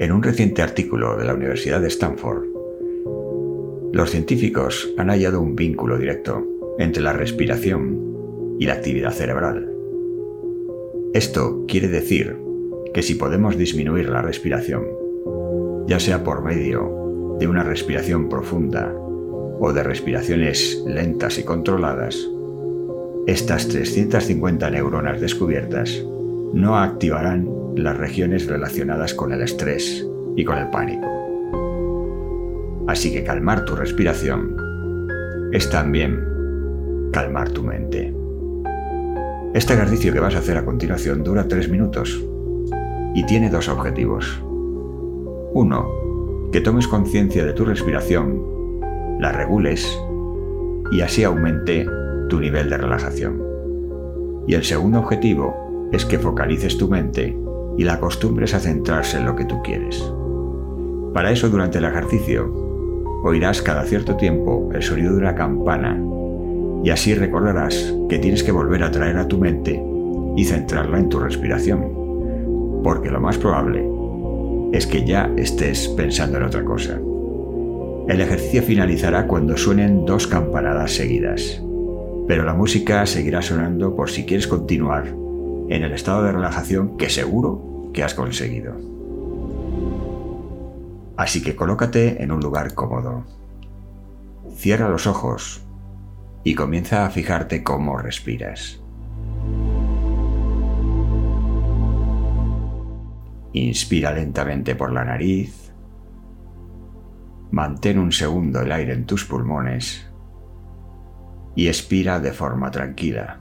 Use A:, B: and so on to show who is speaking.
A: En un reciente artículo de la Universidad de Stanford, los científicos han hallado un vínculo directo entre la respiración y la actividad cerebral. Esto quiere decir que si podemos disminuir la respiración, ya sea por medio de una respiración profunda o de respiraciones lentas y controladas, estas 350 neuronas descubiertas no activarán las regiones relacionadas con el estrés y con el pánico. Así que calmar tu respiración es también calmar tu mente. Este ejercicio que vas a hacer a continuación dura 3 minutos y tiene dos objetivos. Uno, que tomes conciencia de tu respiración, la regules y así aumente tu nivel de relajación. Y el segundo objetivo es que focalices tu mente y la acostumbres a centrarse en lo que tú quieres. Para eso durante el ejercicio oirás cada cierto tiempo el sonido de una campana y así recordarás que tienes que volver a traer a tu mente y centrarla en tu respiración, porque lo más probable es que ya estés pensando en otra cosa. El ejercicio finalizará cuando suenen dos campanadas seguidas pero la música seguirá sonando por si quieres continuar en el estado de relajación que seguro que has conseguido. Así que colócate en un lugar cómodo. Cierra los ojos y comienza a fijarte cómo respiras. Inspira lentamente por la nariz. Mantén un segundo el aire en tus pulmones y expira de forma tranquila.